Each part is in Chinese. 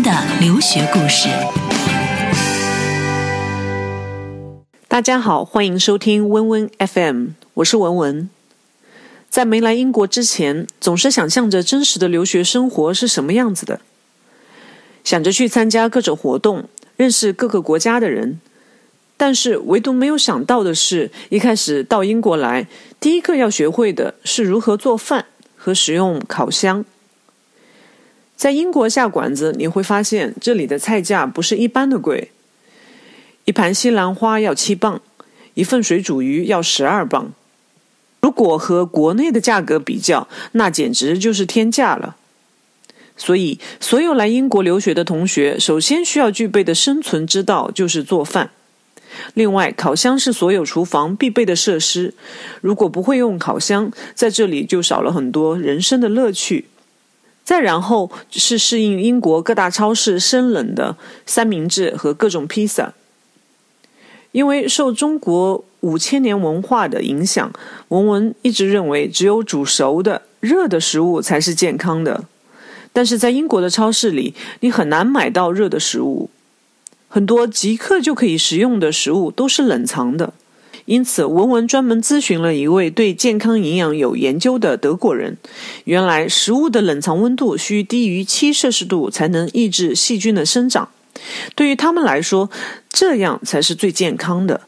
的留学故事。大家好，欢迎收听温温 FM，我是文文。在没来英国之前，总是想象着真实的留学生活是什么样子的，想着去参加各种活动，认识各个国家的人。但是唯独没有想到的是，一开始到英国来，第一个要学会的是如何做饭和使用烤箱。在英国下馆子，你会发现这里的菜价不是一般的贵，一盘西兰花要七磅，一份水煮鱼要十二磅。如果和国内的价格比较，那简直就是天价了。所以，所有来英国留学的同学，首先需要具备的生存之道就是做饭。另外，烤箱是所有厨房必备的设施。如果不会用烤箱，在这里就少了很多人生的乐趣。再然后是适应英国各大超市生冷的三明治和各种披萨，因为受中国五千年文化的影响，文文一直认为只有煮熟的热的食物才是健康的。但是在英国的超市里，你很难买到热的食物，很多即刻就可以食用的食物都是冷藏的。因此，文文专门咨询了一位对健康营养有研究的德国人。原来，食物的冷藏温度需低于七摄氏度才能抑制细菌的生长。对于他们来说，这样才是最健康的。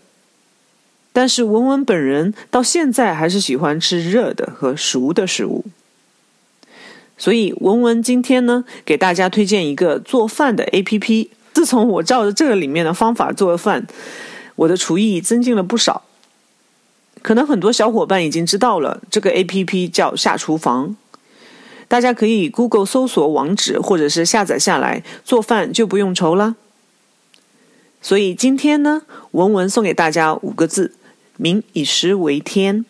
但是，文文本人到现在还是喜欢吃热的和熟的食物。所以，文文今天呢，给大家推荐一个做饭的 APP。自从我照着这个里面的方法做饭。我的厨艺增进了不少，可能很多小伙伴已经知道了，这个 A P P 叫下厨房，大家可以 Google 搜索网址，或者是下载下来，做饭就不用愁了。所以今天呢，文文送给大家五个字：民以食为天。